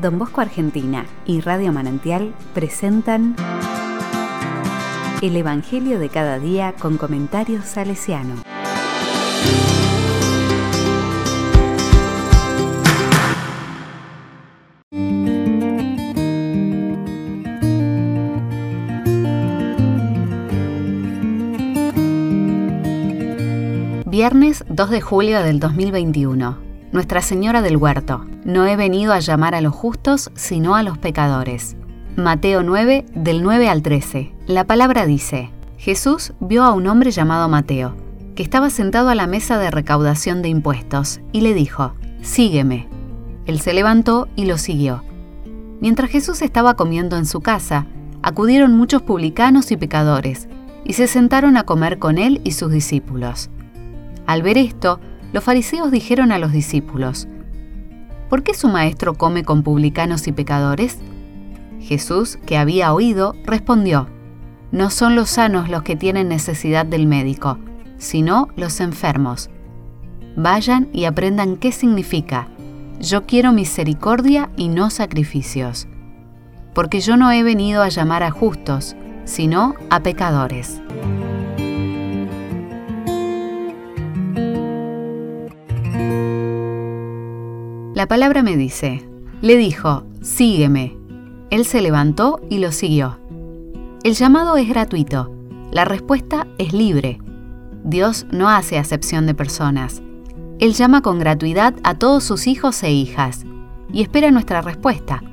Don Bosco Argentina y Radio Manantial presentan El Evangelio de cada día con comentarios salesiano. Viernes 2 de julio del 2021. Nuestra Señora del Huerto. No he venido a llamar a los justos, sino a los pecadores. Mateo 9, del 9 al 13. La palabra dice, Jesús vio a un hombre llamado Mateo, que estaba sentado a la mesa de recaudación de impuestos, y le dijo, Sígueme. Él se levantó y lo siguió. Mientras Jesús estaba comiendo en su casa, acudieron muchos publicanos y pecadores, y se sentaron a comer con él y sus discípulos. Al ver esto, los fariseos dijeron a los discípulos, ¿por qué su maestro come con publicanos y pecadores? Jesús, que había oído, respondió, No son los sanos los que tienen necesidad del médico, sino los enfermos. Vayan y aprendan qué significa, yo quiero misericordia y no sacrificios, porque yo no he venido a llamar a justos, sino a pecadores. La palabra me dice, le dijo, sígueme. Él se levantó y lo siguió. El llamado es gratuito, la respuesta es libre. Dios no hace acepción de personas. Él llama con gratuidad a todos sus hijos e hijas y espera nuestra respuesta.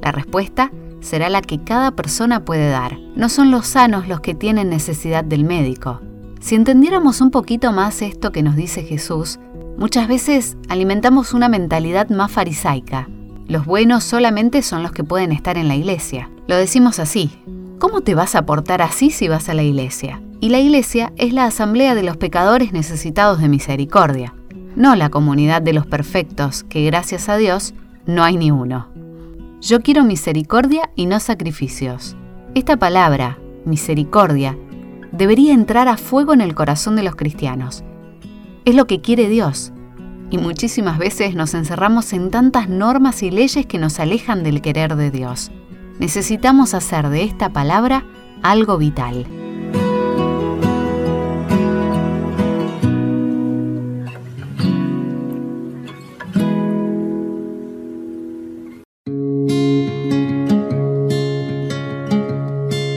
La respuesta será la que cada persona puede dar. No son los sanos los que tienen necesidad del médico. Si entendiéramos un poquito más esto que nos dice Jesús, Muchas veces alimentamos una mentalidad más farisaica. Los buenos solamente son los que pueden estar en la iglesia. Lo decimos así. ¿Cómo te vas a portar así si vas a la iglesia? Y la iglesia es la asamblea de los pecadores necesitados de misericordia, no la comunidad de los perfectos, que gracias a Dios no hay ni uno. Yo quiero misericordia y no sacrificios. Esta palabra, misericordia, debería entrar a fuego en el corazón de los cristianos es lo que quiere Dios. Y muchísimas veces nos encerramos en tantas normas y leyes que nos alejan del querer de Dios. Necesitamos hacer de esta palabra algo vital.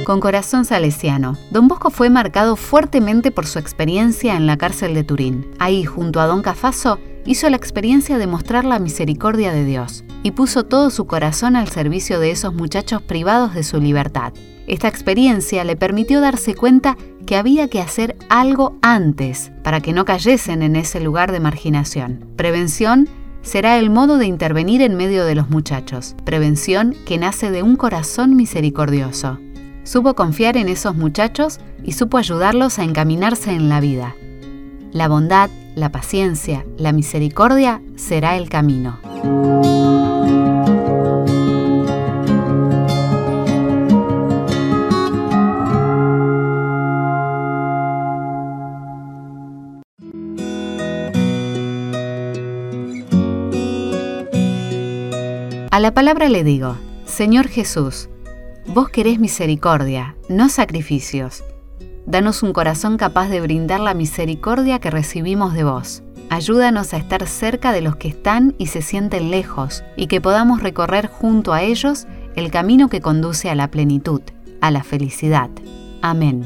Con corazón salesiano. Don Bosco fue marcado fuertemente por su experiencia en la cárcel de Turín. Ahí, junto a Don Cafaso, hizo la experiencia de mostrar la misericordia de Dios y puso todo su corazón al servicio de esos muchachos privados de su libertad. Esta experiencia le permitió darse cuenta que había que hacer algo antes para que no cayesen en ese lugar de marginación. Prevención será el modo de intervenir en medio de los muchachos, prevención que nace de un corazón misericordioso. Supo confiar en esos muchachos y supo ayudarlos a encaminarse en la vida. La bondad, la paciencia, la misericordia será el camino. A la palabra le digo, Señor Jesús, Vos querés misericordia, no sacrificios. Danos un corazón capaz de brindar la misericordia que recibimos de vos. Ayúdanos a estar cerca de los que están y se sienten lejos, y que podamos recorrer junto a ellos el camino que conduce a la plenitud, a la felicidad. Amén.